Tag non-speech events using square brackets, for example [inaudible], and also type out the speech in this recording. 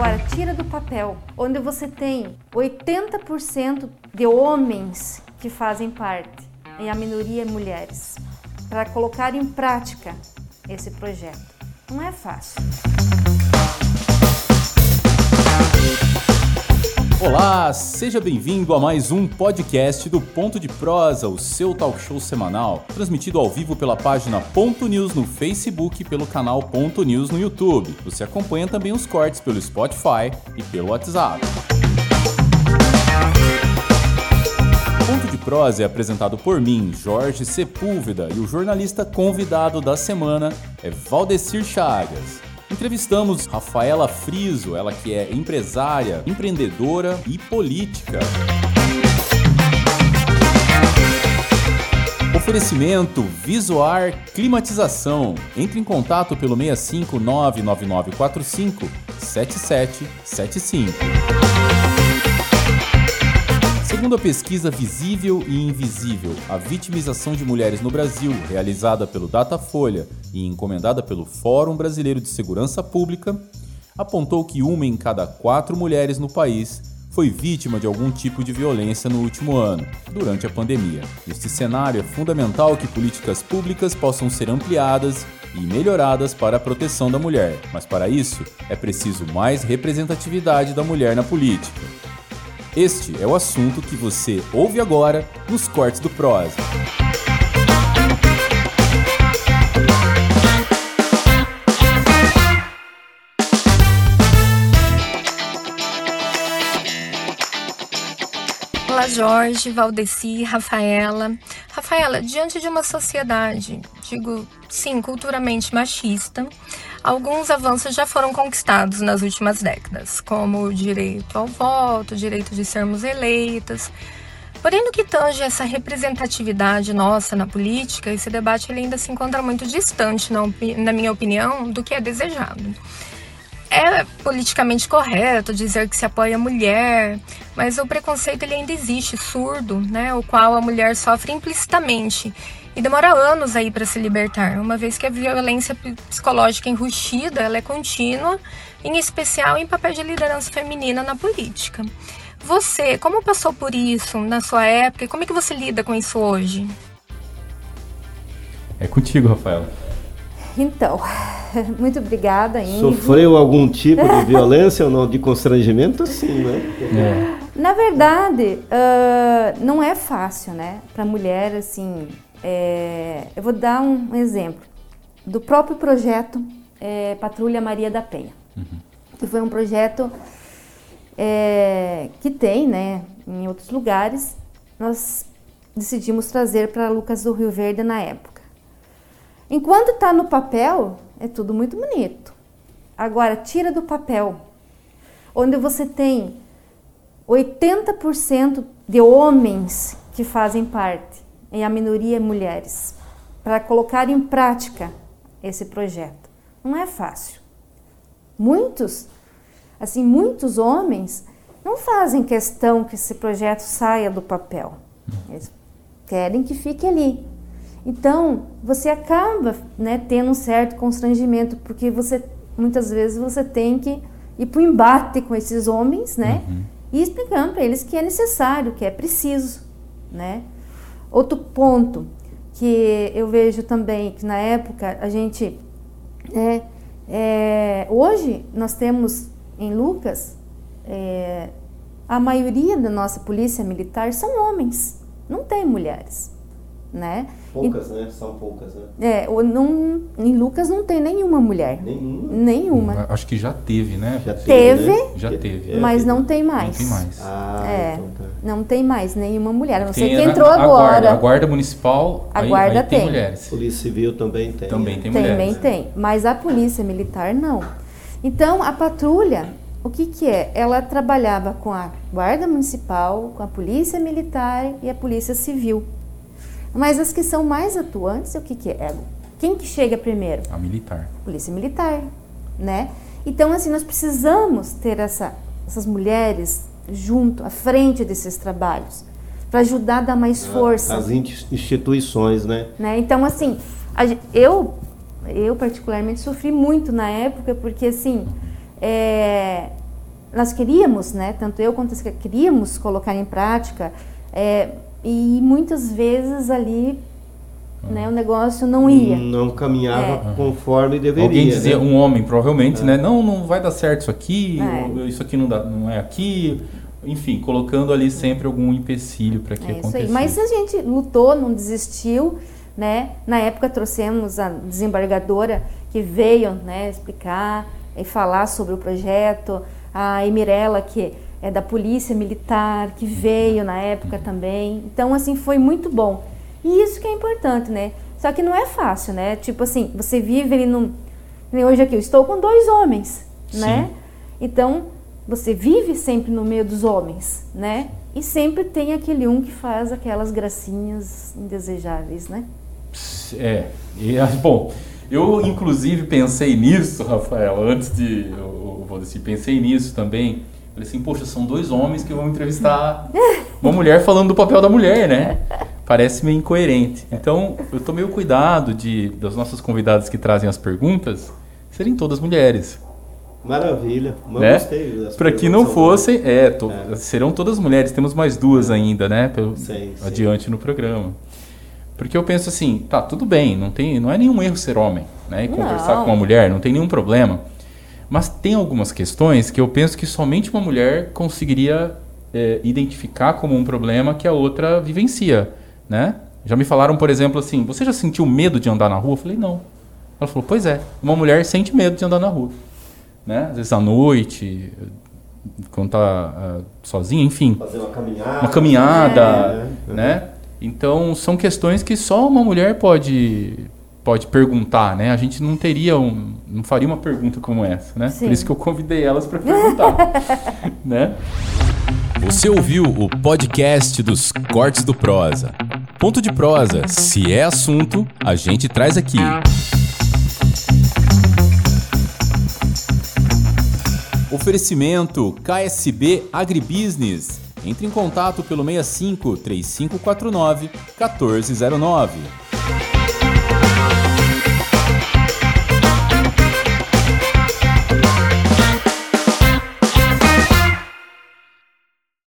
Agora, tira do papel, onde você tem 80% de homens que fazem parte e a minoria é mulheres, para colocar em prática esse projeto. Não é fácil. Olá, seja bem-vindo a mais um podcast do Ponto de Prosa, o seu talk show semanal, transmitido ao vivo pela página Ponto News no Facebook e pelo canal Ponto News no YouTube. Você acompanha também os cortes pelo Spotify e pelo WhatsApp. Ponto de Prosa é apresentado por mim, Jorge Sepúlveda, e o jornalista convidado da semana é Valdecir Chagas. Entrevistamos Rafaela Friso, ela que é empresária, empreendedora e política. Oferecimento Visuar Climatização. Entre em contato pelo 6599945 7775. Segundo a pesquisa Visível e Invisível, a vitimização de mulheres no Brasil, realizada pelo Datafolha e encomendada pelo Fórum Brasileiro de Segurança Pública, apontou que uma em cada quatro mulheres no país foi vítima de algum tipo de violência no último ano, durante a pandemia. Neste cenário, é fundamental que políticas públicas possam ser ampliadas e melhoradas para a proteção da mulher, mas para isso é preciso mais representatividade da mulher na política. Este é o assunto que você ouve agora nos cortes do Prosa. Jorge, Valdeci, Rafaela. Rafaela, diante de uma sociedade, digo sim, culturalmente machista, alguns avanços já foram conquistados nas últimas décadas, como o direito ao voto, o direito de sermos eleitas. Porém, no que tange essa representatividade nossa na política, esse debate ainda se encontra muito distante, na, na minha opinião, do que é desejado. É politicamente correto dizer que se apoia a mulher, mas o preconceito ele ainda existe, surdo, né, o qual a mulher sofre implicitamente e demora anos aí para se libertar, uma vez que a violência psicológica enrustida ela é contínua, em especial em papel de liderança feminina na política. Você, como passou por isso na sua época e como é que você lida com isso hoje? É contigo, Rafael. Então, [laughs] muito obrigada, Ingrid. Sofreu algum tipo de violência ou não? De constrangimento, sim, né? É. Na verdade, uh, não é fácil, né? Para mulher, assim, é, eu vou dar um exemplo do próprio projeto é, Patrulha Maria da Penha, uhum. que foi um projeto é, que tem, né, em outros lugares. Nós decidimos trazer para Lucas do Rio Verde na época. Enquanto está no papel, é tudo muito bonito. Agora, tira do papel, onde você tem 80% de homens que fazem parte e a minoria é mulheres, para colocar em prática esse projeto. Não é fácil. Muitos, assim, muitos homens não fazem questão que esse projeto saia do papel. Eles querem que fique ali. Então, você acaba né, tendo um certo constrangimento, porque você muitas vezes você tem que ir para o embate com esses homens, né? Uhum. E explicando para eles que é necessário, que é preciso, né? Outro ponto que eu vejo também que na época a gente é, é, hoje nós temos em Lucas é, a maioria da nossa polícia militar são homens, não tem mulheres né? Poucas, e, né? São poucas, né? É, não, em Lucas não tem nenhuma mulher. Nenhuma? Nenhuma. Hum, acho que já teve, né? Já teve, teve né? já teve. mas não tem mais. Não tem mais. Ah, é, então tá. Não tem mais nenhuma mulher. Não sei quem entrou a, agora. A guarda, a guarda municipal, a aí, guarda aí tem. tem mulheres. Polícia Civil também tem. Também tem, tem mulheres. Também tem, mas a polícia militar não. Então, a patrulha, o que que é? Ela trabalhava com a guarda municipal, com a polícia militar e a polícia civil. Mas as que são mais atuantes, o que, que é? Quem que chega primeiro? A militar. Polícia militar, né? Então, assim, nós precisamos ter essa, essas mulheres junto, à frente desses trabalhos, para ajudar a dar mais força. As instituições, né? né? Então, assim, a, eu, eu particularmente sofri muito na época, porque, assim, é, nós queríamos, né, tanto eu quanto a queríamos colocar em prática, é, e muitas vezes ali né, o negócio não ia. Não caminhava é. conforme deveria. Alguém dizia, né? um homem provavelmente, é. né? Não, não vai dar certo isso aqui, é. isso aqui não, dá, não é aqui. Enfim, colocando ali sempre algum empecilho para que é acontecesse. Mas a gente lutou, não desistiu, né? Na época trouxemos a desembargadora que veio, né, explicar e falar sobre o projeto, a Emirela que é da Polícia Militar, que veio na época também. Então, assim, foi muito bom. E isso que é importante, né? Só que não é fácil, né? Tipo assim, você vive ali num. Hoje aqui, eu estou com dois homens, Sim. né? Então, você vive sempre no meio dos homens, né? E sempre tem aquele um que faz aquelas gracinhas indesejáveis, né? É. E, bom, eu inclusive pensei nisso, Rafael, antes de. Eu, eu, eu pensei nisso também Falei assim, poxa, são dois homens que vão entrevistar [laughs] uma mulher falando do papel da mulher, né? Parece meio incoerente. Então, eu tomei o cuidado de das nossas convidadas que trazem as perguntas serem todas mulheres. Maravilha, mas né? Para que não fossem, é, to, é, serão todas mulheres. Temos mais duas ainda, né? Pelo, sim, adiante sim. no programa. Porque eu penso assim, tá, tudo bem, não tem, não é nenhum erro ser homem, né? E conversar não. com uma mulher, não tem nenhum problema. Mas tem algumas questões que eu penso que somente uma mulher conseguiria é, identificar como um problema que a outra vivencia, né? Já me falaram, por exemplo, assim, você já sentiu medo de andar na rua? Eu falei, não. Ela falou, pois é, uma mulher sente medo de andar na rua, né? Às vezes à noite, quando tá uh, sozinha, enfim. Fazer uma caminhada. Uma caminhada, é. né? Então, são questões que só uma mulher pode pode perguntar, né? A gente não teria um, não faria uma pergunta como essa, né? Sim. Por isso que eu convidei elas para perguntar, [laughs] né? Você ouviu o podcast dos Cortes do Prosa. Ponto de prosa, se é assunto, a gente traz aqui. Oferecimento KSB Agribusiness. Entre em contato pelo 65 3549 1409.